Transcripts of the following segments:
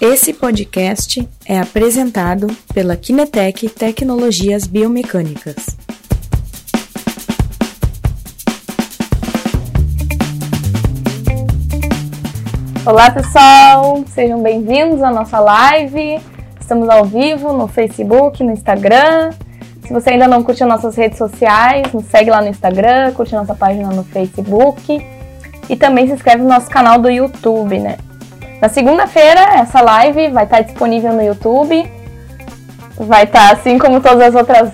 Esse podcast é apresentado pela Kinetec Tecnologias Biomecânicas. Olá pessoal, sejam bem-vindos à nossa live. Estamos ao vivo no Facebook, no Instagram. Se você ainda não curte as nossas redes sociais, nos segue lá no Instagram, curte nossa página no Facebook e também se inscreve no nosso canal do YouTube, né? Na segunda-feira, essa live vai estar disponível no YouTube. Vai estar assim como todas as outras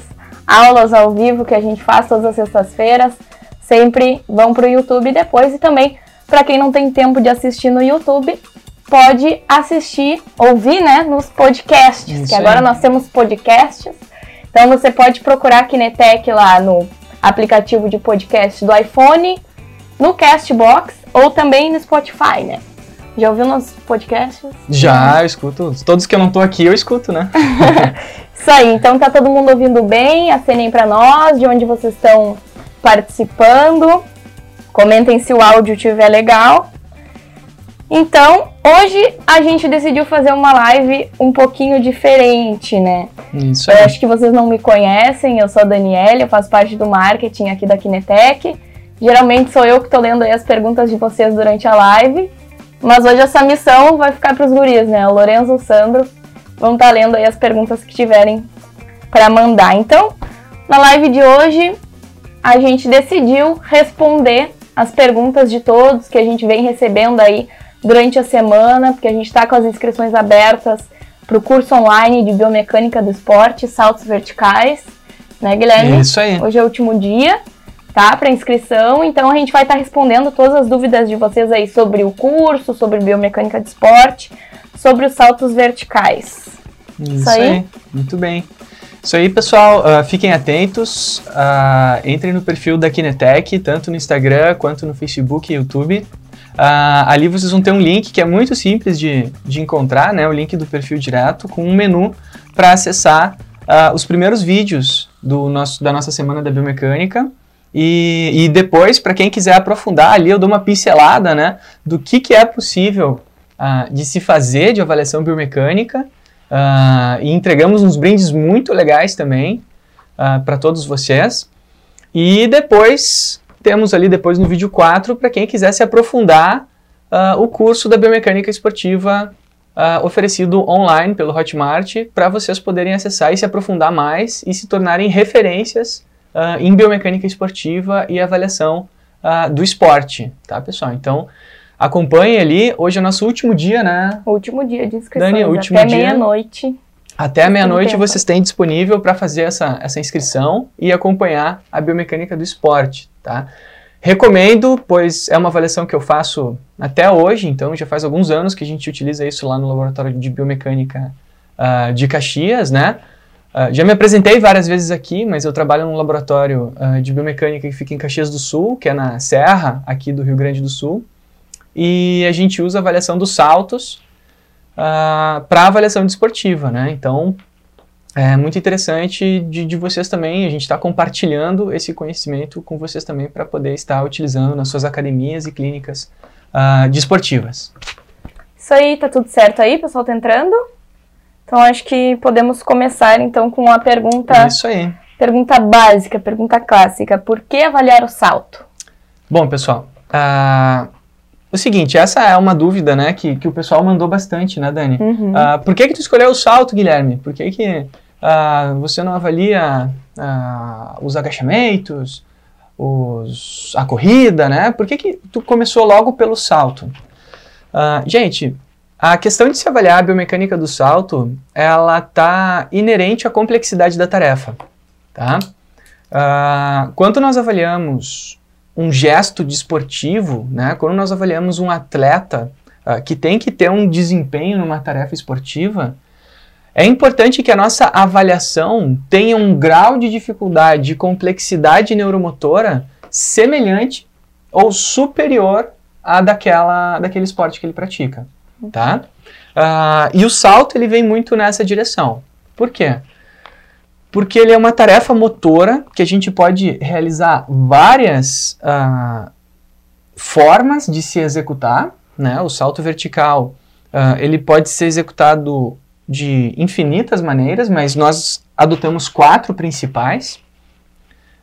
aulas ao vivo que a gente faz todas as sextas-feiras. Sempre vão para o YouTube depois. E também, para quem não tem tempo de assistir no YouTube, pode assistir, ouvir né, nos podcasts. Isso que agora aí. nós temos podcasts. Então você pode procurar a Kinetec lá no aplicativo de podcast do iPhone, no Castbox ou também no Spotify, né? Já ouviu nossos podcasts? Já, eu escuto. Todos que eu não tô aqui, eu escuto, né? Isso aí, então tá todo mundo ouvindo bem? Acenem pra nós, de onde vocês estão participando. Comentem se o áudio estiver legal. Então, hoje a gente decidiu fazer uma live um pouquinho diferente, né? Isso Eu aí. acho que vocês não me conhecem, eu sou a Daniela, eu faço parte do marketing aqui da Kinetec. Geralmente sou eu que tô lendo aí as perguntas de vocês durante a live. Mas hoje essa missão vai ficar pros guris, né? O Lorenzo e o Sandro vão estar lendo aí as perguntas que tiverem para mandar. Então, na live de hoje, a gente decidiu responder as perguntas de todos que a gente vem recebendo aí durante a semana, porque a gente está com as inscrições abertas para o curso online de biomecânica do esporte, saltos verticais, né, Guilherme? Isso aí. Hoje é o último dia, tá? Para inscrição. Então a gente vai estar respondendo todas as dúvidas de vocês aí sobre o curso, sobre biomecânica de esporte, sobre os saltos verticais. Isso aí? aí. Muito bem. Isso aí, pessoal. ah, fiquem atentos. ah, entrem no perfil da Kinetec, tanto no Instagram quanto no Facebook e YouTube. Ah, ali vocês vão ter um link que é muito simples de, de encontrar, né? O link do perfil direto, com um menu para acessar os primeiros vídeos do nosso, da nossa semana da biomecânica. E, e depois, para quem quiser aprofundar, ali eu dou uma pincelada né, do que, que é possível ah, de se fazer de avaliação biomecânica. Ah, e entregamos uns brindes muito legais também para todos vocês. E depois, temos ali depois no vídeo 4, para quem quiser se aprofundar, ah, o curso da biomecânica esportiva ah, oferecido online pelo Hotmart, para vocês poderem acessar e se aprofundar mais e se tornarem referências ah, em biomecânica esportiva e avaliação ah, do esporte, tá pessoal? Então, acompanhem ali, hoje é o nosso último dia, né? Último dia de inscrições, Dani, último até dia. meia-noite. Até meia-noite vocês têm disponível para fazer essa, essa inscrição e acompanhar a biomecânica do esporte, tá? Recomendo, pois é uma avaliação que eu faço até hoje, então já faz alguns anos que a gente utiliza isso lá no laboratório de biomecânica ah, de Caxias, né? Ah, já me apresentei várias vezes aqui, mas eu trabalho num laboratório ah, de biomecânica que fica em Caxias do Sul, que é na Serra, aqui do Rio Grande do Sul. E a gente usa avaliação dos saltos para avaliação desportiva, né? Então, é muito interessante de, de vocês também, a gente está compartilhando esse conhecimento com vocês também para poder estar utilizando nas suas academias e clínicas ah, desportivas. Isso aí, tá tudo certo aí, pessoal tá entrando? Então acho que podemos começar então com a pergunta, Isso aí. pergunta básica, pergunta clássica. Por que avaliar o salto? Bom, pessoal, ah, o seguinte, essa é uma dúvida, né, que, que o pessoal mandou bastante, né, Dani? Uhum. Ah, por que que tu escolheu o salto, Guilherme? Por que que ah, você não avalia os agachamentos, os, a corrida, né? Por que que tu começou logo pelo salto? Gente, a questão de se avaliar a biomecânica do salto, ela tá inerente à complexidade da tarefa, tá? Ah, quando nós avaliamos um gesto desportivo, né? Quando nós avaliamos um atleta ah, que tem que ter um desempenho numa tarefa esportiva, é importante que a nossa avaliação tenha um grau de dificuldade, de complexidade neuromotora semelhante ou superior à daquela, daquele esporte que ele pratica, tá? Ah, e o salto ele vem muito nessa direção. Por quê? Porque ele é uma tarefa motora que a gente pode realizar várias ah, formas de se executar, né? O salto vertical Uh, ele pode ser executado de infinitas maneiras, mas nós adotamos quatro principais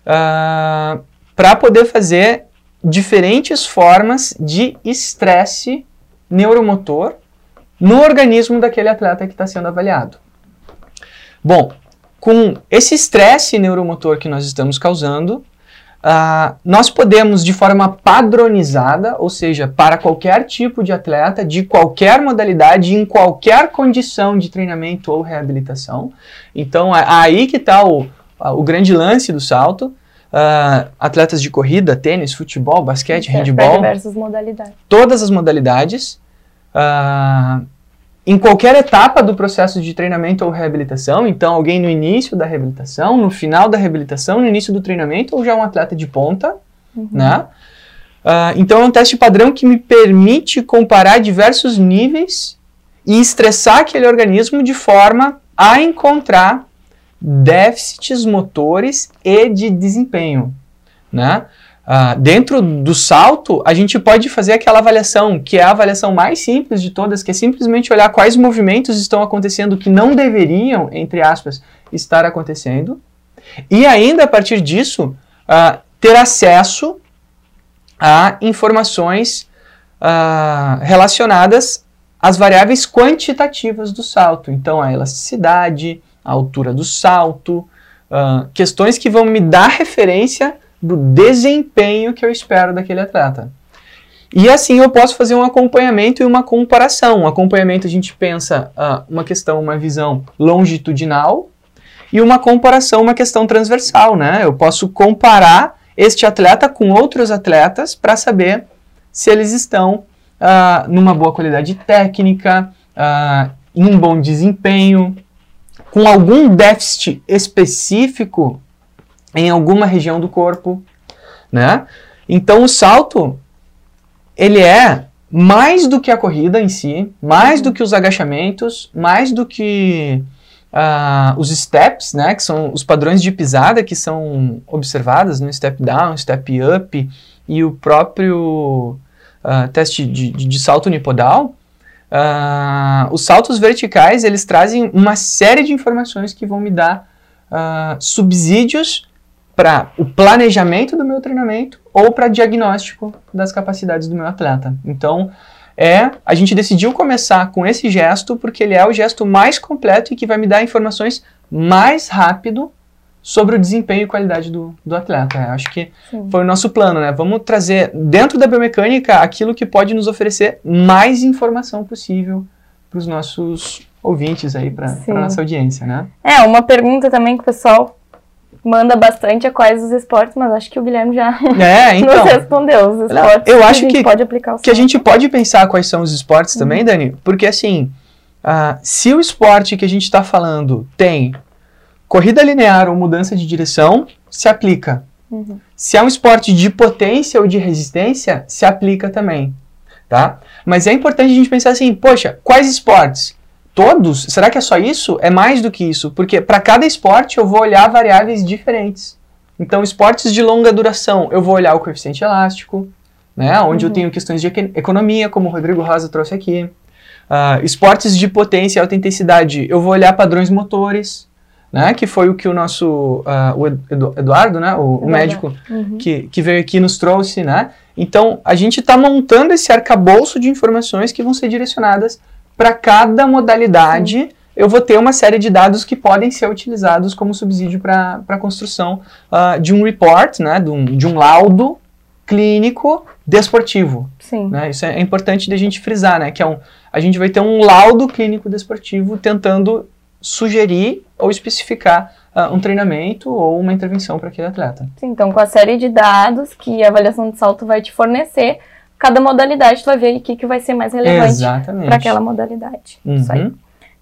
uh, para poder fazer diferentes formas de estresse neuromotor no organismo daquele atleta que está sendo avaliado. Bom, com esse estresse neuromotor que nós estamos causando, Uh, nós podemos, de forma padronizada, ou seja, para qualquer tipo de atleta, de qualquer modalidade, em qualquer condição de treinamento ou reabilitação. Então, é aí que está o, o grande lance do salto. Uh, atletas de corrida, tênis, futebol, basquete, handball. diversas modalidades. Todas as modalidades. Uh, em qualquer etapa do processo de treinamento ou reabilitação, então alguém no início da reabilitação, no final da reabilitação, no início do treinamento, ou já um atleta de ponta, uhum. né? Uh, então é um teste padrão que me permite comparar diversos níveis e estressar aquele organismo de forma a encontrar déficits motores e de desempenho, né? Uh, dentro do salto, a gente pode fazer aquela avaliação, que é a avaliação mais simples de todas, que é simplesmente olhar quais movimentos estão acontecendo que não deveriam, entre aspas, estar acontecendo. E ainda a partir disso, uh, ter acesso a informações uh, relacionadas às variáveis quantitativas do salto. Então, a elasticidade, a altura do salto, questões que vão me dar referência do desempenho que eu espero daquele atleta. E assim eu posso fazer um acompanhamento e uma comparação. Um acompanhamento a gente pensa uh, uma questão, uma visão longitudinal e uma comparação, uma questão transversal, né? Eu posso comparar este atleta com outros atletas para saber se eles estão uh, numa boa qualidade técnica, uh, em um bom desempenho, com algum déficit específico em alguma região do corpo, né? Então o salto ele é mais do que a corrida em si, mais do que os agachamentos, mais do que uh, os steps, né, que são os padrões de pisada que são observados no step down, step up e o próprio uh, teste de, de, de, salto unipodal. Uh, os saltos verticais eles trazem uma série de informações que vão me dar subsídios para o planejamento do meu treinamento ou para diagnóstico das capacidades do meu atleta. Então, é a gente decidiu começar com esse gesto porque ele é o gesto mais completo e que vai me dar informações mais rápido sobre o desempenho e qualidade do, do atleta. Eu acho que Sim. foi o nosso plano, né? Vamos trazer dentro da biomecânica aquilo que pode nos oferecer mais informação possível para os nossos ouvintes aí, para a nossa audiência, né? É, uma pergunta também que o pessoal manda bastante a quais os esportes, mas acho que o Guilherme já é, então, nos respondeu. Os esportes eu acho que, que, pode aplicar que a gente pode pensar quais são os esportes uhum. também, Dani, porque assim, uh, se o esporte que a gente está falando tem corrida linear ou mudança de direção, se aplica. Uhum. Se é um esporte de potência ou de resistência, se aplica também, tá? Mas é importante a gente pensar assim, poxa, quais esportes? todos? Será que é só isso? É mais do que isso, porque para cada esporte eu vou olhar variáveis diferentes. Então, esportes de longa duração, eu vou olhar o coeficiente elástico, né, onde uhum. eu tenho questões de economia, como o Rodrigo Rosa trouxe aqui. Uh, esportes de potência e alta intensidade, eu vou olhar padrões motores, né, que foi o que o nosso, uh, o Eduardo, né, o, o médico uhum. que, que veio aqui nos trouxe, né. Então, a gente está montando esse arcabouço de informações que vão ser direcionadas para cada modalidade, eu vou ter uma série de dados que podem ser utilizados como subsídio para a construção uh, de um report, né, de um, de um laudo clínico desportivo. Sim. Né? Isso é, é importante da gente frisar, né? Que é um, a gente vai ter um laudo clínico desportivo tentando sugerir ou especificar uh, um treinamento ou uma intervenção para aquele atleta. Sim, então com a série de dados que a avaliação de salto vai te fornecer, cada modalidade tu vai ver o que, que vai ser mais relevante para aquela modalidade. Uhum. Isso aí.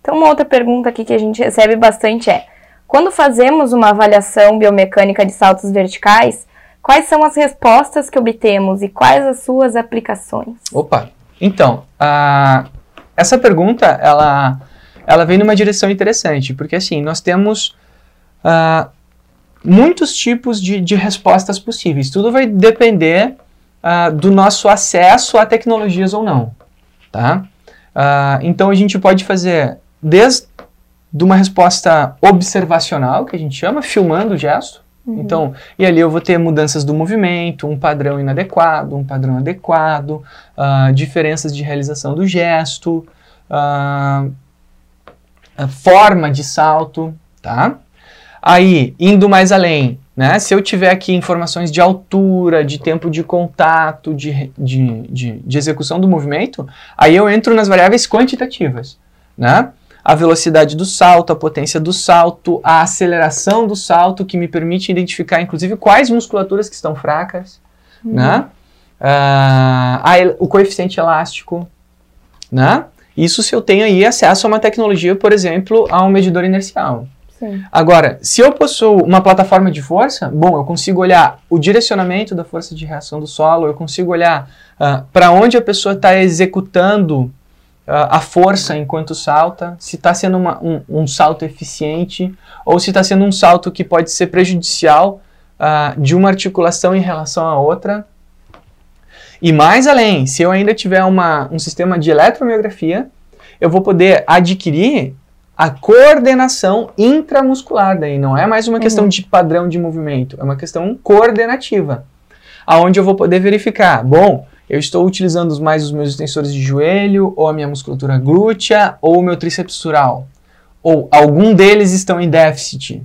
Então, uma outra pergunta aqui que a gente recebe bastante é: quando fazemos uma avaliação biomecânica de saltos verticais, quais são as respostas que obtemos e quais as suas aplicações? Opa, então, uh, essa pergunta ela, ela vem numa direção interessante, porque assim, nós temos uh, muitos tipos de, de respostas possíveis. Tudo vai depender uh, do nosso acesso a tecnologias ou não. Tá? Uh, então a gente pode fazer desde uma resposta observacional, que a gente chama, filmando o gesto. Uhum. Então, e ali eu vou ter mudanças do movimento, um padrão inadequado, um padrão adequado, uh, diferenças de realização do gesto, uh, forma de salto, tá? Aí, indo mais além, né? Se eu tiver aqui informações de altura, de tempo de contato, de, de, de, de execução do movimento, aí eu entro nas variáveis quantitativas, né? A velocidade do salto, a potência do salto, a aceleração do salto, que me permite identificar, inclusive, quais musculaturas que estão fracas, uhum. né? Uh, a, o coeficiente elástico, né? Isso se eu tenho aí acesso a uma tecnologia, por exemplo, a um medidor inercial. Sim. Agora, se eu possuo uma plataforma de força, bom, eu consigo olhar o direcionamento da força de reação do solo, eu consigo olhar uh, ah, para onde a pessoa está executando uh, a força enquanto salta, se está sendo uma, um, um, salto eficiente ou se está sendo um salto que pode ser prejudicial uh, de uma articulação em relação à outra. E mais além, se eu ainda tiver uma, um sistema de eletromiografia, eu vou poder adquirir a coordenação intramuscular daí, não é mais uma uhum. questão de padrão de movimento, é uma questão coordenativa, aonde eu vou poder verificar, bom, eu estou utilizando mais os meus extensores de joelho, ou a minha musculatura glútea, ou o meu tríceps sural, ou algum deles estão em déficit,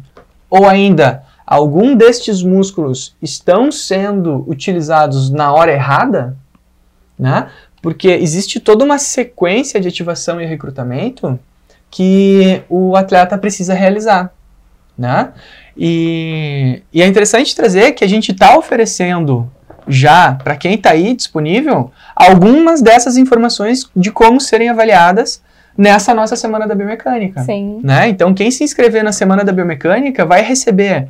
ou ainda, algum destes músculos estão sendo utilizados na hora errada, né? Porque existe toda uma sequência de ativação e recrutamento que o atleta precisa realizar, né? E, e é interessante trazer que a gente está oferecendo já para quem está aí disponível algumas dessas informações de como serem avaliadas nessa nossa semana da biomecânica. Sim. Né? Então quem se inscrever na semana da biomecânica vai receber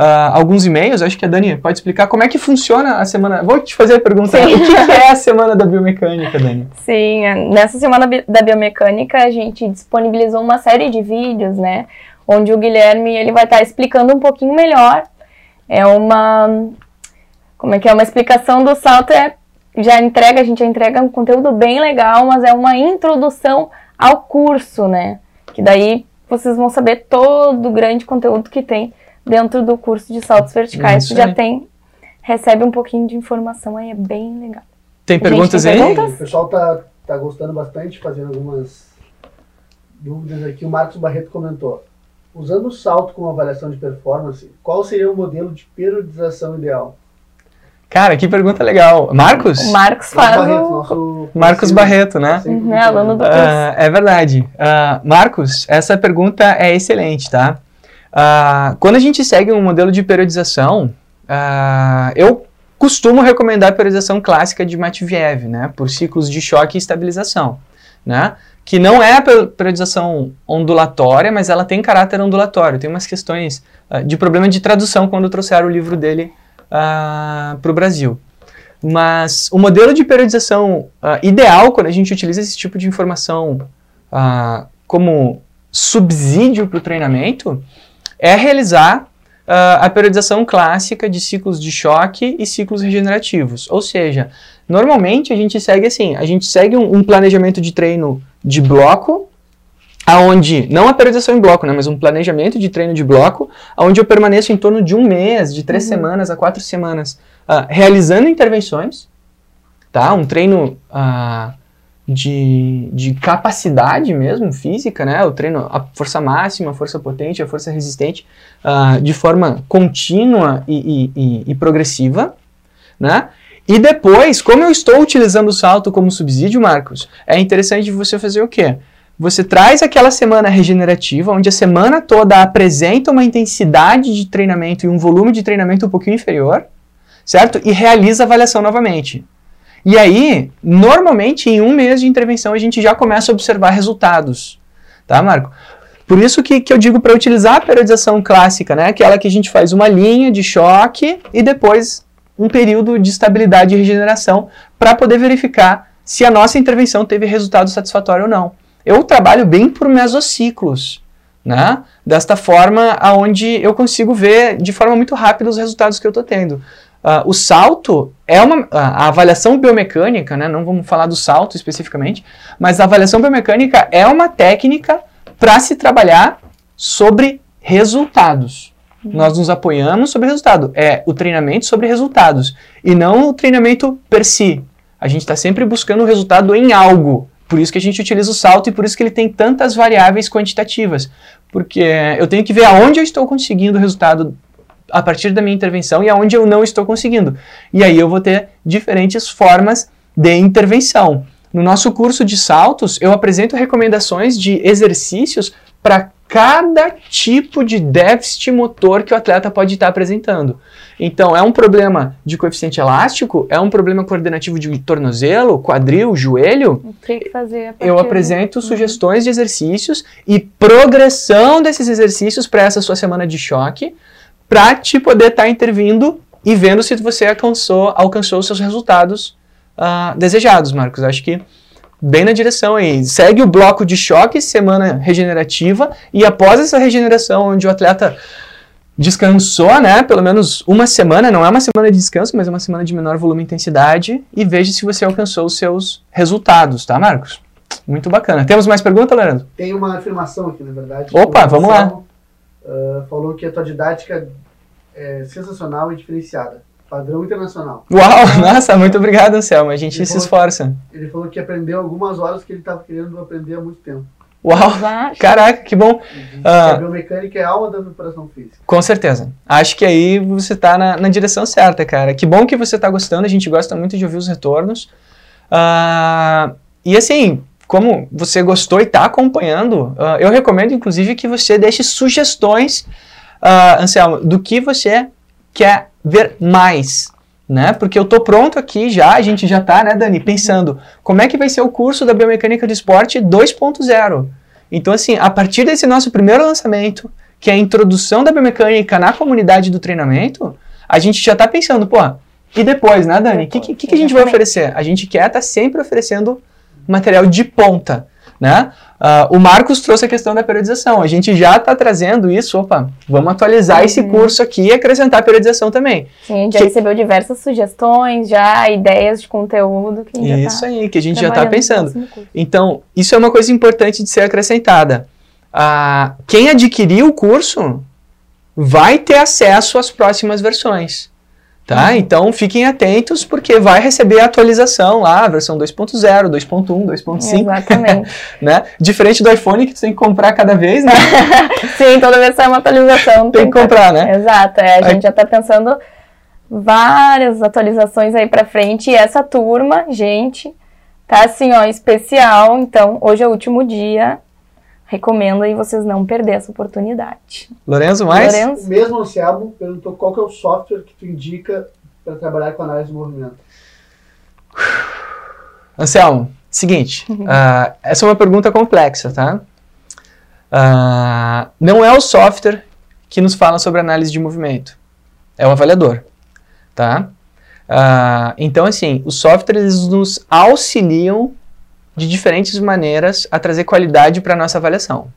Uh, alguns e-mails. Acho que a Dani pode explicar como é que funciona a semana. Vou te fazer a pergunta: Sim. o que, é a semana da biomecânica, Dani? Sim, é, nessa semana da biomecânica a gente disponibilizou uma série de vídeos, né? Onde o Guilherme ele vai estar explicando um pouquinho melhor. É uma. Como é que é? Uma explicação do salto. É, já entrega, a gente já entrega um conteúdo bem legal, mas é uma introdução ao curso, né? Que daí vocês vão saber todo o grande conteúdo que tem dentro do curso de saltos verticais. Isso já tem, recebe um pouquinho de informação aí, é bem legal. Tem perguntas Gente, tem aí? Perguntas? O pessoal tá, tá gostando bastante, fazendo algumas dúvidas aqui. O Marcos Barreto comentou. Usando o salto como avaliação de performance, qual seria o modelo de periodização ideal? Cara, que pergunta legal. Marcos? O Marcos faz Barreto, nosso Marcos Barreto, né? Uhum, é aluno do curso. Uh, é verdade. Uh, Marcos, essa pergunta é excelente, tá? Uh, quando a gente segue um modelo de periodização, uh, eu costumo recomendar a periodização clássica de Matveev, né, por ciclos de choque e estabilização, né, que não é a periodização ondulatória, mas ela tem caráter ondulatório. Tem umas questões uh, de problema de tradução quando trouxeram o livro dele para o Brasil. Mas o modelo de periodização ideal, quando a gente utiliza esse tipo de informação como subsídio para o treinamento, é realizar uh, a periodização clássica de ciclos de choque e ciclos regenerativos. Ou seja, normalmente a gente segue assim, a gente segue um, um planejamento de treino de bloco, aonde não a periodização em bloco, né, mas um planejamento de treino de bloco, aonde eu permaneço em torno de um mês, de três uhum. semanas a quatro semanas, uh, realizando intervenções, tá? Um treino uh, de, de capacidade mesmo, física, né? Eu treino a força máxima, a força potente, a força resistente uh, de forma contínua e, e, e, progressiva, né? E depois, como eu estou utilizando o salto como subsídio, Marcos, é interessante você fazer o quê? Você traz aquela semana regenerativa, onde a semana toda apresenta uma intensidade de treinamento e um volume de treinamento um pouquinho inferior, certo? E realiza a avaliação novamente. E aí, normalmente, em um mês de intervenção, a gente já começa a observar resultados. Tá, Marco? Por isso que, que eu digo para utilizar a periodização clássica, né? Aquela que a gente faz uma linha de choque e depois um período de estabilidade e regeneração para poder verificar se a nossa intervenção teve resultado satisfatório ou não. Eu trabalho bem por mesociclos, né? Desta forma, aonde eu consigo ver de forma muito rápida os resultados que eu estou tendo. Uh, o salto é uma. A avaliação biomecânica, né? Não vamos falar do salto especificamente, mas a avaliação biomecânica é uma técnica para se trabalhar sobre resultados. Uhum. Nós nos apoiamos sobre resultado. É o treinamento sobre resultados. E não o treinamento per si. A gente está sempre buscando o resultado em algo. Por isso que a gente utiliza o salto e por isso que ele tem tantas variáveis quantitativas. Porque eu tenho que ver aonde eu estou conseguindo o resultado a partir da minha intervenção e aonde eu não estou conseguindo. E aí eu vou ter diferentes formas de intervenção. No nosso curso de saltos, eu apresento recomendações de exercícios para cada tipo de déficit motor que o atleta pode estar apresentando. Então, é um problema de coeficiente elástico? É um problema coordenativo de tornozelo, quadril, joelho? O que fazer? Eu apresento uhum. sugestões de exercícios e progressão desses exercícios para essa sua semana de choque, para te poder estar tá intervindo e vendo se você alcançou, alcançou os seus resultados uh, desejados, Marcos. Acho que bem na direção aí. Segue o bloco de choque, semana regenerativa, e após essa regeneração, onde o atleta descansou, né, pelo menos uma semana, não é uma semana de descanso, mas é uma semana de menor volume e intensidade, e veja se você alcançou os seus resultados, tá, Marcos? Muito bacana. Temos mais pergunta, Leandro? Tem uma afirmação aqui, na verdade. Opa, vamos lá. Uh, falou que a tua didática é sensacional e diferenciada. Padrão internacional. Uau, nossa, muito obrigado, Anselmo. A gente ele se esforça. ele falou que aprendeu algumas horas que ele estava querendo aprender há muito tempo. Uau! Caraca, que bom! Uh, a biomecânica é a alma da preparação física. Com certeza. Acho que aí você está na, na, direção certa, cara. Que bom que você está gostando, a gente gosta muito de ouvir os retornos. Uh, e assim, como você gostou e está acompanhando, uh, eu recomendo inclusive que você deixe sugestões, Anselmo, do que você quer ver mais, né? Porque eu tô pronto aqui já, a gente já tá, né, Dani, pensando como é que vai ser o curso da biomecânica do esporte 2.0. Então, assim, a partir desse nosso primeiro lançamento, que é a introdução da biomecânica na comunidade do treinamento, a gente já tá pensando, pô, e depois, né, Dani? O que, que, que, a gente vai oferecer? A gente quer estar tá sempre oferecendo material de ponta. Né? Uh, o Marcos trouxe a questão da periodização. A gente já está trazendo isso. Opa, vamos atualizar uhum. esse curso aqui e acrescentar a periodização também. Sim, a gente que... já recebeu diversas sugestões, já ideias de conteúdo. Que isso tá aí, que a gente já está pensando. Então, isso é uma coisa importante de ser acrescentada. Uh, quem adquirir o curso vai ter acesso às próximas versões. Tá? Uhum. Então fiquem atentos porque vai receber a atualização lá, a versão 2.0, 2.1, 2.5. Exatamente. né? Diferente do iPhone que tu tem que comprar cada vez, né? Sim, toda vez sai uma atualização. tem, que comprar, né? Exato, é, a gente já está pensando várias atualizações aí para frente e essa turma, gente, tá assim, ó, especial. Então, hoje é o último dia recomendo aí vocês não perder essa oportunidade. Lorenzo, mais? Lorenzo? O mesmo Anselmo perguntou qual que é o software que tu indica para trabalhar com análise de movimento. Anselmo, seguinte, uh, essa é uma pergunta complexa, tá? Uh, não é o software que nos fala sobre análise de movimento, é o avaliador, tá? Uh, então, assim, os softwares nos auxiliam de diferentes maneiras a trazer qualidade para a nossa avaliação.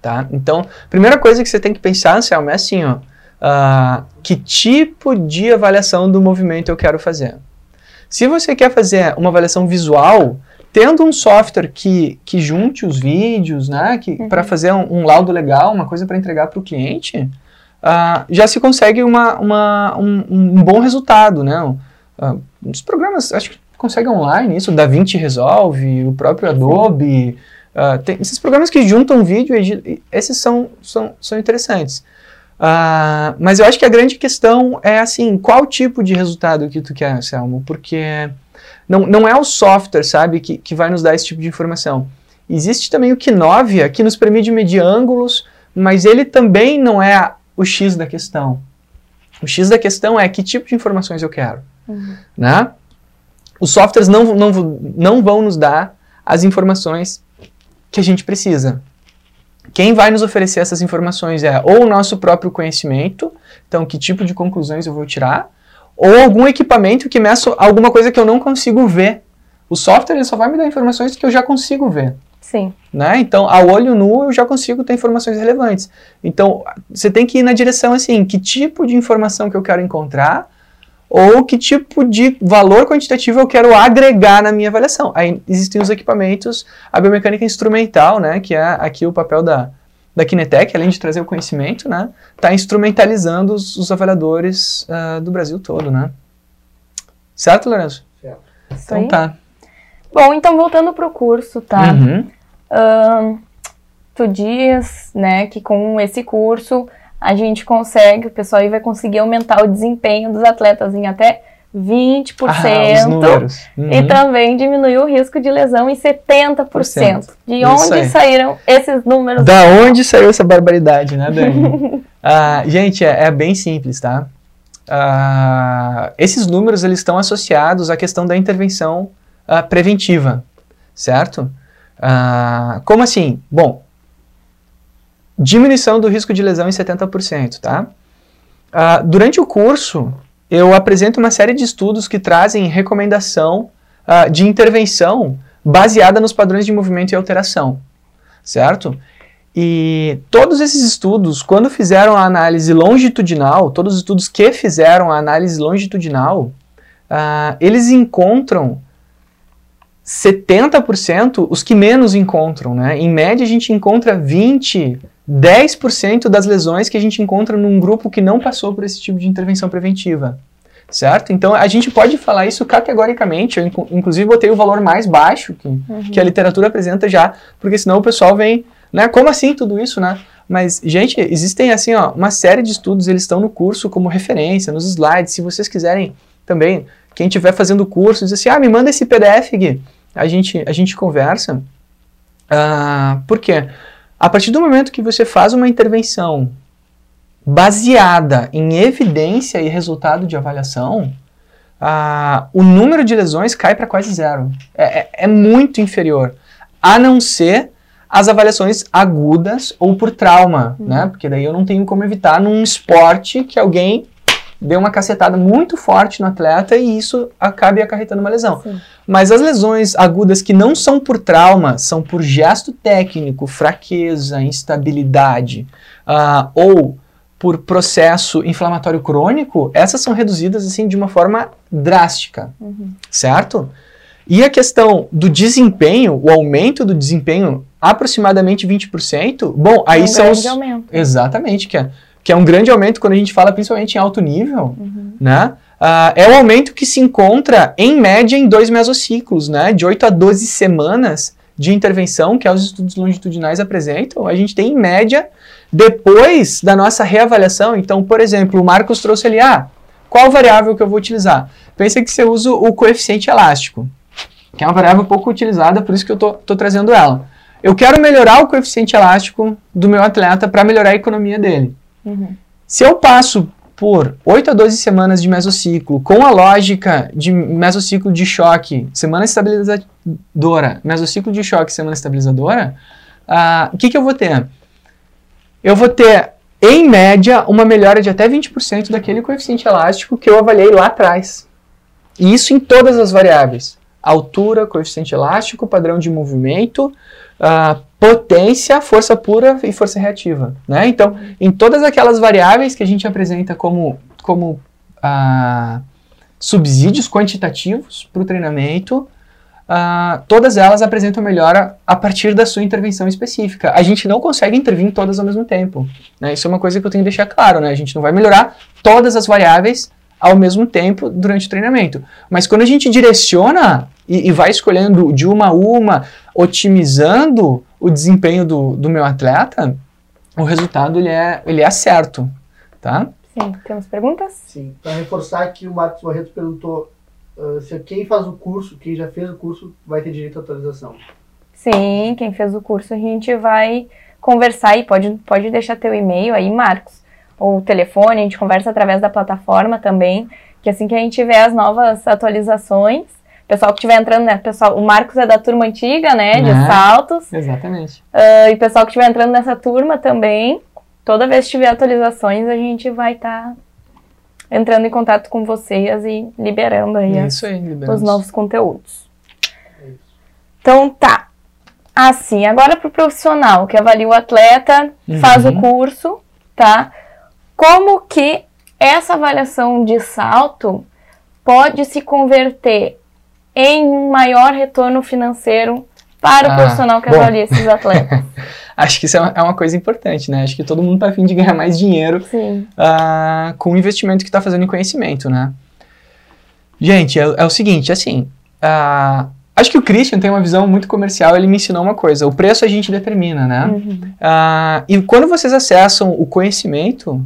Tá? Então, primeira coisa que você tem que pensar, Anselmo, é assim, ó, uh, que tipo de avaliação do movimento eu quero fazer? Se você quer fazer uma avaliação visual, tendo um software que, que junte os vídeos, né, que, uhum. para fazer um, um, laudo legal, uma coisa para entregar para o cliente, uh, já se consegue uma, uma um, um, bom resultado. Né? Uh, os programas, acho que consegue online isso, o DaVinci Resolve, o próprio Adobe, uh, tem esses programas que juntam vídeo, esses são, são, são interessantes. Uh, mas eu acho que a grande questão é assim, qual tipo de resultado que tu quer, Selmo? Porque não, não é o software, sabe, que, que vai nos dar esse tipo de informação. Existe também o Kinovia, que nos permite medir ângulos, mas ele também não é o X da questão. O X da questão é que tipo de informações eu quero. Uhum. Né? Os softwares não, não, não vão nos dar as informações que a gente precisa. Quem vai nos oferecer essas informações é ou o nosso próprio conhecimento, então que tipo de conclusões eu vou tirar, ou algum equipamento que meça alguma coisa que eu não consigo ver. O software ele só vai me dar informações que eu já consigo ver. Sim. Né? Então, ao olho nu, eu já consigo ter informações relevantes. Então, você tem que ir na direção assim, que tipo de informação que eu quero encontrar, ou que tipo de valor quantitativo eu quero agregar na minha avaliação. Aí existem os equipamentos, a biomecânica instrumental, né, que é aqui o papel da, da Kinetec, além de trazer o conhecimento, né, está instrumentalizando os, os avaliadores uh, do Brasil todo, né. Certo, Lourenço? Certo. Então tá. Bom, então voltando para o curso, tá? Uhum. Ahn, tu diz, né, que com esse curso a gente consegue, o pessoal aí vai conseguir aumentar o desempenho dos atletas em até 20% Ah, números. e Uhum. também diminuir o risco de lesão em 70%. De Isso onde aí. saíram esses números? Da onde saiu essa barbaridade, né, Dani? Ah, gente, é, é bem simples, tá? Ah, esses números eles estão associados à questão da intervenção ah, preventiva, certo? Como assim? Bom, diminuição do risco de lesão em 70%, tá? Ah, durante o curso, eu apresento uma série de estudos que trazem recomendação ah, de intervenção baseada nos padrões de movimento e alteração, certo? E todos esses estudos, quando fizeram a análise longitudinal, todos os estudos que fizeram a análise longitudinal, ah, eles encontram 70% os que menos encontram, né? Em média, a gente encontra 20, 10% das lesões que a gente encontra num grupo que não passou por esse tipo de intervenção preventiva. Certo? Então a gente pode falar isso categoricamente. Eu, inclu- inclusive, botei o valor mais baixo que, que a literatura apresenta já, porque senão o pessoal vem, né? Como assim tudo isso, né? Mas, gente, existem assim, ó, uma série de estudos, eles estão no curso como referência, nos slides. Se vocês quiserem também, quem estiver fazendo curso, diz assim, ah, me manda esse PDF, Gui. A gente, a gente conversa. Ah, por quê? A partir do momento que você faz uma intervenção baseada em evidência e resultado de avaliação, ah, o número de lesões cai para quase zero. É, é- é muito inferior. A não ser as avaliações agudas ou por trauma, né? Porque daí eu não tenho como evitar num esporte que alguém deu uma cacetada muito forte no atleta e isso acabe acarretando uma lesão. Sim. Mas as lesões agudas que não são por trauma, são por gesto técnico, fraqueza, instabilidade, ah, ou por processo inflamatório crônico, essas são reduzidas assim de uma forma drástica, certo? E a questão do desempenho, o aumento do desempenho, aproximadamente 20%, bom, aí um são os... aumento. Exatamente, que é, que é um grande aumento quando a gente fala principalmente em alto nível, Uhum. né? Ah, é o aumento que se encontra, em média, em dois mesociclos, né? De 8 a 12 semanas de intervenção, que os estudos longitudinais apresentam, a gente tem, em média, depois da nossa reavaliação. Então, por exemplo, o Marcos trouxe ali, ah, qual variável que eu vou utilizar? Pensa que você usa o coeficiente elástico, que é uma variável pouco utilizada, por isso que eu estou trazendo ela. Eu quero melhorar o coeficiente elástico do meu atleta para melhorar a economia dele. Uhum. Se eu passo por 8 a 12 semanas de mesociclo, com a lógica de mesociclo de choque, semana estabilizadora, mesociclo de choque, semana estabilizadora, ah, o que, que eu vou ter? Eu vou ter, em média, uma melhora de até 20% daquele coeficiente elástico que eu avaliei lá atrás. E isso em todas as variáveis. Altura, coeficiente elástico, padrão de movimento, ah, potência, força pura e força reativa. Né? Então, em todas aquelas variáveis que a gente apresenta como, como ah, subsídios quantitativos para o treinamento, ah, todas elas apresentam melhora a partir da sua intervenção específica. A gente não consegue intervir em todas ao mesmo tempo. né? Isso é uma coisa que eu tenho que deixar claro. Né? A gente não vai melhorar todas as variáveis ao mesmo tempo durante o treinamento. Mas quando a gente direciona e, e vai escolhendo de uma a uma, otimizando o desempenho do, do meu atleta, o resultado ele é, ele é certo. Tá? Sim, temos perguntas? Sim. Para reforçar aqui, o Marcos Barreto perguntou ah, se quem faz o curso, quem já fez o curso, vai ter direito à atualização. Sim, quem fez o curso a gente vai conversar e pode, pode deixar teu e-mail aí, Marcos, ou telefone, a gente conversa através da plataforma também, que assim que a gente tiver as novas atualizações, pessoal que estiver entrando, né, pessoal, o Marcos é da turma antiga, né, de Né? saltos, Exatamente. ah, e o pessoal que estiver entrando nessa turma também, toda vez que tiver atualizações, a gente vai estar entrando em contato com vocês e liberando aí É as- aí, os novos conteúdos. Então tá. Assim, agora pro profissional que avalia o atleta, faz o Uhum. curso, tá? Como que essa avaliação de salto pode se converter em um maior retorno financeiro para o Ah, profissional que bom. avalia esses atletas? Acho que isso é uma, é uma coisa importante, né? Acho que todo mundo tá afim de ganhar mais dinheiro Sim. ah, com o investimento que está fazendo em conhecimento, né? Gente, é, é o seguinte, assim, ah, acho que o Christian tem uma visão muito comercial, ele me ensinou uma coisa, o preço a gente determina, né? Uhum. Ah, e quando vocês acessam o conhecimento,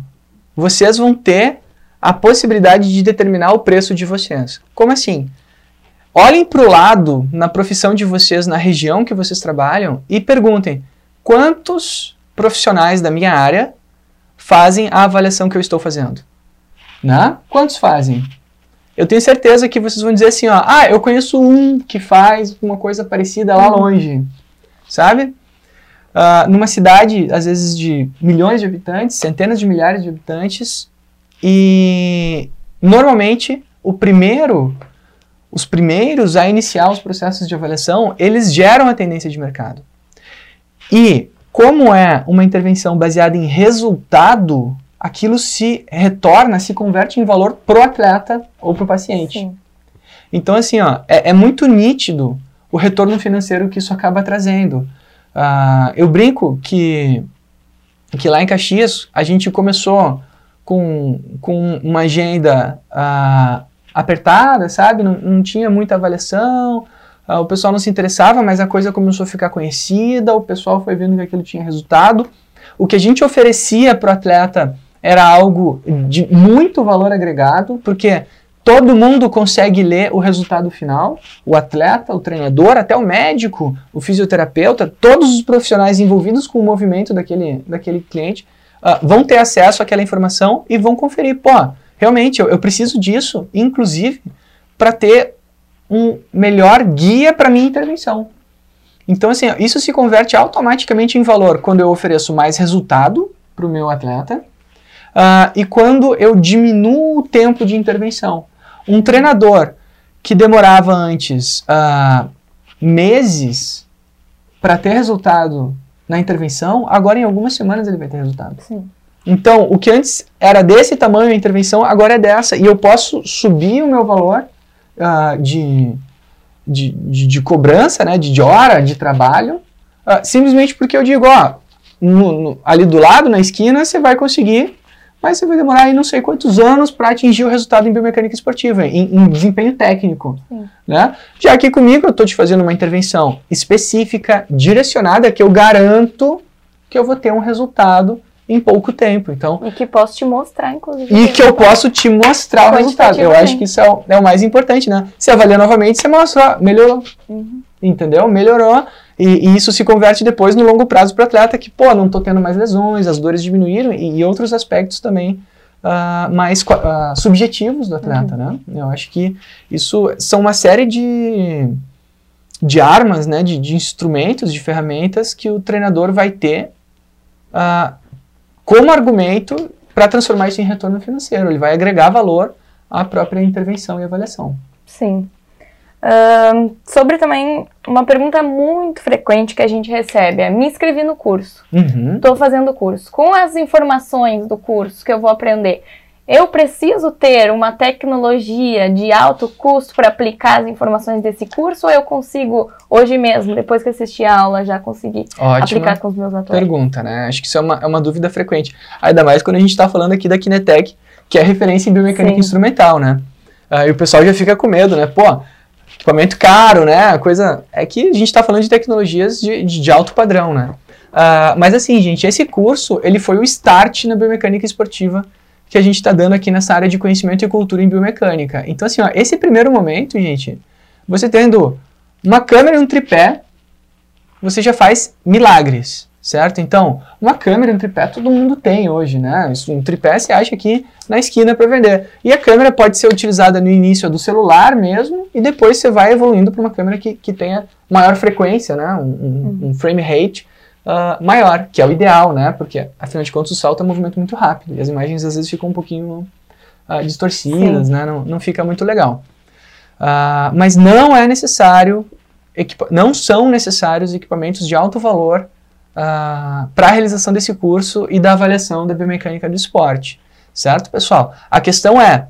vocês vão ter a possibilidade de determinar o preço de vocês. Como assim? Olhem para o lado na profissão de vocês, na região que vocês trabalham e perguntem quantos profissionais da minha área fazem a avaliação que eu estou fazendo. Né? Quantos fazem? Eu tenho certeza que vocês vão dizer assim, ó, ah, eu conheço um que faz uma coisa parecida lá longe, sabe? Ah, numa cidade, às vezes, de milhões de habitantes, centenas de milhares de habitantes, e normalmente o primeiro, os primeiros a iniciar os processos de avaliação, eles geram a tendência de mercado. E como é uma intervenção baseada em resultado, aquilo se retorna, se converte em valor pro atleta ou pro paciente. Sim. Então, assim, ó, é, é muito nítido o retorno financeiro que isso acaba trazendo. Ah, eu brinco que, que lá em Caxias a gente começou com, com uma agenda ah, apertada, sabe? Não, não tinha muita avaliação, ah, o pessoal não se interessava, mas a coisa começou a ficar conhecida, o pessoal foi vendo que aquilo tinha resultado. O que a gente oferecia para o atleta era algo de muito valor agregado, porque todo mundo consegue ler o resultado final, o atleta, o treinador, até o médico, o fisioterapeuta, todos os profissionais envolvidos com o movimento daquele, daquele cliente ah, vão ter acesso àquela informação e vão conferir, pô, realmente eu, eu preciso disso, inclusive, para ter um melhor guia para minha intervenção. Então, assim, isso se converte automaticamente em valor quando eu ofereço mais resultado para o meu atleta ah, e quando eu diminuo o tempo de intervenção. Um treinador que demorava antes ah, meses para ter resultado na intervenção, agora em algumas semanas ele vai ter resultado. Sim. Então, o que antes era desse tamanho a intervenção, agora é dessa. E eu posso subir o meu valor ah, de, de, de, de cobrança, né, de, de hora de trabalho, ah, simplesmente porque eu digo, ó, no- no- ali do lado, na esquina, você vai conseguir, mas você vai demorar aí não sei quantos anos para atingir o resultado em biomecânica esportiva, em, em desempenho técnico. Sim. Né? Já aqui comigo, eu estou te fazendo uma intervenção específica, direcionada, que eu garanto que eu vou ter um resultado em pouco tempo. Então, E que posso te mostrar, inclusive. e que eu posso te mostrar o resultado. Eu acho que isso é o, é o mais importante, né? Você avalia novamente, você mostra, ó, melhorou. Uhum. Entendeu? Melhorou. E, e isso se converte depois no longo prazo para o atleta que, pô, não tô tendo mais lesões, as dores diminuíram e, e outros aspectos também ah, mais ah, subjetivos do atleta, né? Eu acho que isso são uma série de, de armas, né? De, de instrumentos, de ferramentas que o treinador vai ter ah, como argumento para transformar isso em retorno financeiro. Ele vai agregar valor à própria intervenção e avaliação. Sim. Sobre também uma pergunta muito frequente que a gente recebe é: me inscrevi no curso, Uhum. estou fazendo o curso. Com as informações do curso que eu vou aprender, eu preciso ter uma tecnologia de alto custo para aplicar as informações desse curso ou eu consigo hoje mesmo, depois que assistir a aula, já conseguir Ótima aplicar com os meus atletas? pergunta, né? Acho que isso é uma, é uma dúvida frequente. Ainda mais quando a gente está falando aqui da Kinetec, que é referência em biomecânica Sim. instrumental, né? Ah, e o pessoal já fica com medo, né? Pô, equipamento caro, né? A coisa. É que a gente está falando de tecnologias de, de, alto padrão, né? Ah, mas assim, gente, esse curso, ele foi o start na biomecânica esportiva que a gente está dando aqui nessa área de conhecimento e cultura em biomecânica. Então, assim, ó, esse primeiro momento, gente, você tendo uma câmera e um tripé, você já faz milagres, certo? Então, uma câmera um tripé todo mundo tem hoje, né? Um tripé você acha aqui na esquina para vender. E a câmera pode ser utilizada no início do celular mesmo, e depois você vai evoluindo para uma câmera que, que tenha maior frequência, né? Um, um- um frame rate ah, maior, que é o ideal, né? Porque, afinal de contas, o salto é um movimento muito rápido, e as imagens às vezes ficam um pouquinho ah, distorcidas, né? Não, não fica muito legal. Ah, mas não é necessário, não são necessários equipamentos de alto valor para a realização desse curso e da avaliação da biomecânica do esporte, certo, pessoal? A questão é,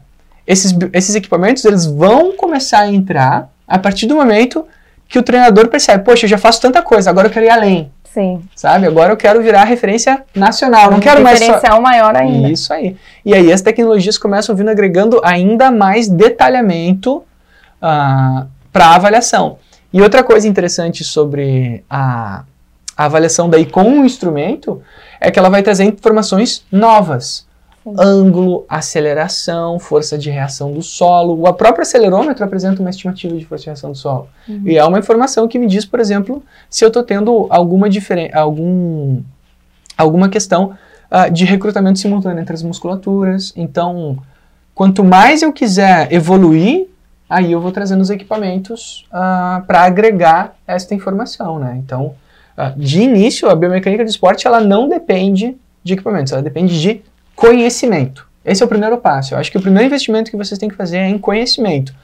esses, esses equipamentos eles vão começar a entrar a partir do momento que o treinador percebe, poxa, eu já faço tanta coisa, agora eu quero ir além, Sim. sabe? Agora eu quero virar referência nacional, não um quero mais só... diferencial maior ainda. Isso aí. E aí as tecnologias começam vindo agregando ainda mais detalhamento para a avaliação. E outra coisa interessante sobre a, a avaliação daí com o instrumento é que ela vai trazer informações novas. Sim. Ângulo, aceleração, força de reação do solo. O próprio acelerômetro apresenta uma estimativa de força de reação do solo. Uhum. E é uma informação que me diz, por exemplo, se eu estou tendo alguma diferença, algum, alguma questão ah, de recrutamento simultâneo entre as musculaturas. Então, quanto mais eu quiser evoluir, aí eu vou trazendo os equipamentos para agregar esta informação, né? Então, ah, de início, a biomecânica do esporte ela não depende de equipamentos, ela depende de conhecimento. Esse é o primeiro passo. Eu acho que o primeiro investimento que vocês têm que fazer é em conhecimento.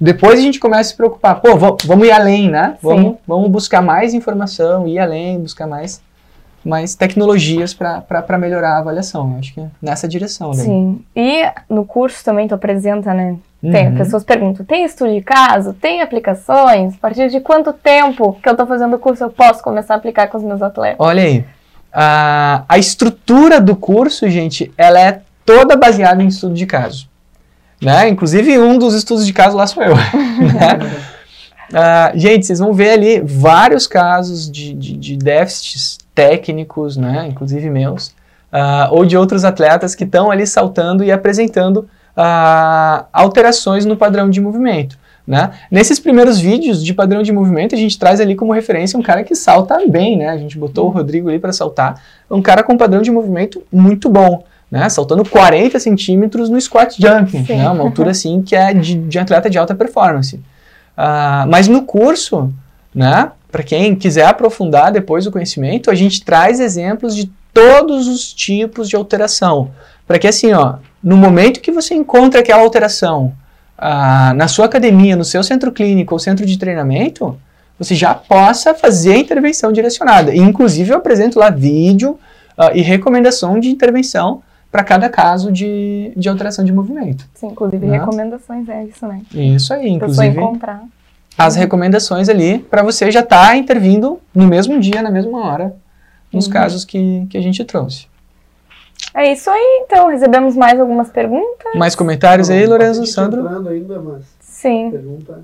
Depois a gente começa a se preocupar, pô, va- vamos ir além, né? Vamos, vamos buscar mais informação, ir além, buscar mais, mais tecnologias para melhorar a avaliação. Acho que é nessa direção. daí. Sim. E no curso também tu apresenta, né? Tem, Uhum. pessoas perguntam, tem estudo de caso? Tem aplicações? A partir de quanto tempo que eu tô fazendo o curso eu posso começar a aplicar com os meus atletas? Olha aí. A, a estrutura do curso, gente, ela é toda baseada em estudo de caso. Né? Inclusive, um dos estudos de caso lá sou eu. né? Ah, gente, vocês vão ver ali vários casos de, de, de déficits técnicos, né? inclusive meus, ah, ou de outros atletas que estão ali saltando e apresentando ah, alterações no padrão de movimento. Né? Nesses primeiros vídeos de padrão de movimento, a gente traz ali como referência um cara que salta bem, né? A gente botou o Rodrigo ali para saltar, um cara com padrão de movimento muito bom, né? Saltando 40 centímetros no squat jump, Sim. né? Uma altura assim que é de, de atleta de alta performance. Ah, mas no curso, né? Para quem quiser aprofundar depois o conhecimento, a gente traz exemplos de todos os tipos de alteração, para que assim, ó, no momento que você encontra aquela alteração ah, na sua academia, no seu centro clínico ou centro de treinamento, você já possa fazer a intervenção direcionada. E, inclusive, eu apresento lá vídeo ah, e recomendação de intervenção para cada caso de, de alteração de movimento. Sim, inclusive Né? recomendações, é isso, né? Isso aí, A pessoa inclusive encontrar. As recomendações ali para você já estar intervindo no mesmo dia, na mesma hora, nos Uhum. casos que, que a gente trouxe. É isso aí, então. Recebemos mais algumas perguntas? Mais comentários aí, Então, Lorenzo, bastante Sandro? ainda, mas Sim. pergunta.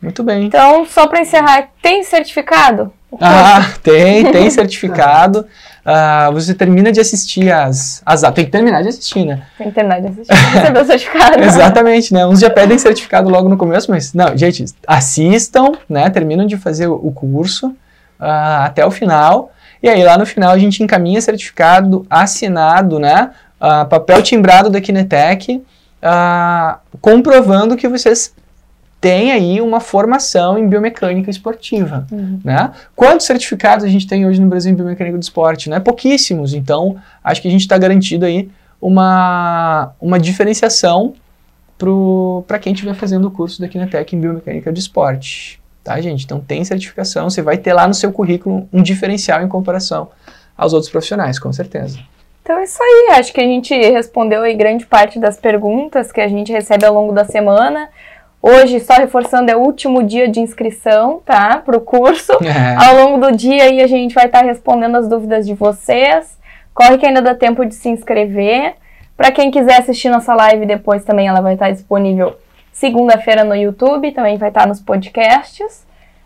Muito bem. Então, só para encerrar, tem certificado? Ah, tem, tem certificado. Ah, você termina de assistir as, as aulas. Tem que terminar de assistir, né? Tem que terminar de assistir pra receber o certificado. Exatamente, né? Uns já pedem certificado logo no começo, mas não, gente, assistam, né? Terminam de fazer o, curso ah, até o final. E aí, lá no final, a gente encaminha certificado assinado, né? ah, papel timbrado da Kinetec, comprovando que vocês têm aí uma formação em biomecânica esportiva. Uhum. Né? Quantos certificados a gente tem hoje no Brasil em biomecânica do esporte? Né? Pouquíssimos. Então, acho que a gente está garantido aí uma, uma diferenciação para quem estiver fazendo o curso da Kinetec em biomecânica do esporte. Tá, gente? Então, tem certificação. Você vai ter lá no seu currículo um diferencial em comparação aos outros profissionais, com certeza. Então é isso aí, acho que a gente respondeu aí grande parte das perguntas que a gente recebe ao longo da semana. Hoje, só reforçando, é o último dia de inscrição, tá? Para o curso. É. Ao longo do dia aí a gente vai estar respondendo as dúvidas de vocês. Corre que ainda dá tempo de se inscrever. Para quem quiser assistir nossa live depois também, ela vai estar disponível segunda-feira no YouTube, também vai estar nos podcasts.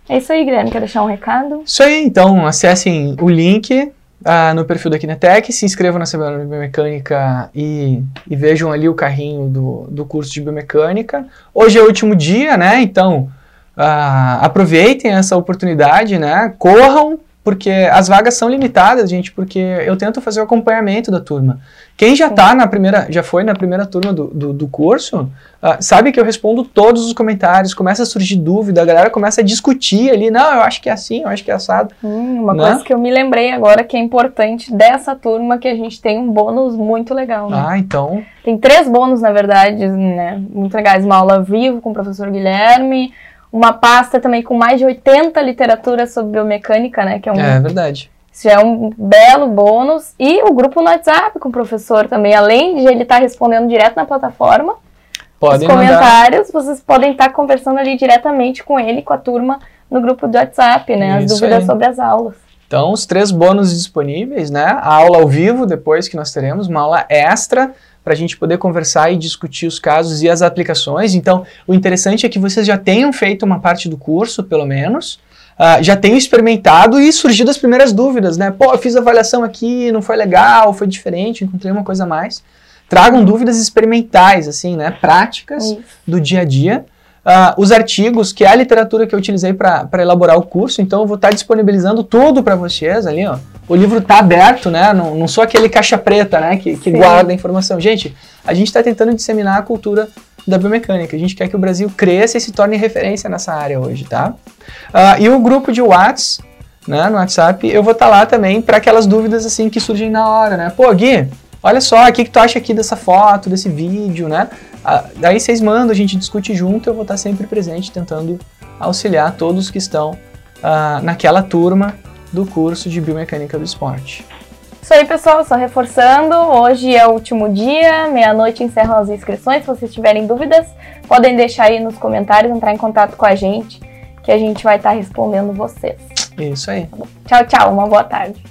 É isso aí, Guilherme, quer deixar um recado? Isso aí, então acessem o link ah, no perfil da Kinetec, se inscrevam na Semana de Biomecânica e, e vejam ali o carrinho do, do curso de Biomecânica. Hoje é o último dia, né? Então ah, aproveitem essa oportunidade, né? Corram, porque as vagas são limitadas, gente, porque eu tento fazer o acompanhamento da turma. Quem já tá na primeira, já foi na primeira turma do, do, do curso, ah, sabe que eu respondo todos os comentários, começa a surgir dúvida, a galera começa a discutir ali, não, eu acho que é assim, eu acho que é assado. Hum, uma Né? coisa que eu me lembrei agora que é importante dessa turma que a gente tem um bônus muito legal, né? Ah, então, Tem três bônus, na verdade, né? Muito legais. Uma aula ao vivo com o professor Guilherme, uma pasta também com mais de 80 literaturas sobre biomecânica, né? Que é um, é verdade. isso já é um belo bônus. E o grupo no WhatsApp com o professor também, além de ele estar respondendo direto na plataforma, Podem os mandar. comentários, vocês podem estar conversando ali diretamente com ele, com a turma, no grupo do WhatsApp, né? As Isso dúvidas aí. sobre as aulas. Então, os três bônus disponíveis, né? A aula ao vivo, depois que nós teremos, uma aula extra para a gente poder conversar e discutir os casos e as aplicações. Então, o interessante é que vocês já tenham feito uma parte do curso, pelo menos, ah, já tenham experimentado e surgido as primeiras dúvidas, né? Pô, eu fiz avaliação aqui, não foi legal, foi diferente, encontrei uma coisa a mais. Tragam dúvidas experimentais, assim, né? Práticas Isso. do dia a dia. Ah, os artigos, que é a literatura que eu utilizei para elaborar o curso, então eu vou estar disponibilizando tudo para vocês ali, ó. O livro está aberto, né? Não, não sou aquele caixa preta, né? Que, que Sim. guarda a informação. Gente, a gente está tentando disseminar a cultura da biomecânica. A gente quer que o Brasil cresça e se torne referência nessa área hoje, tá? Ah, e o grupo de Whats, né, no WhatsApp, eu vou estar lá também para aquelas dúvidas assim que surgem na hora, né? Pô, Gui, olha só, o que, que tu acha aqui dessa foto, desse vídeo, né? Ah, daí vocês mandam, a gente discute junto, eu vou estar sempre presente tentando auxiliar todos que estão ah, naquela turma do curso de Biomecânica do Esporte. Isso aí, pessoal, só reforçando, hoje é o último dia, meia-noite encerram as inscrições. Se vocês tiverem dúvidas, podem deixar aí nos comentários, entrar em contato com a gente, que a gente vai estar respondendo vocês. Isso aí. Tchau, tchau, uma boa tarde.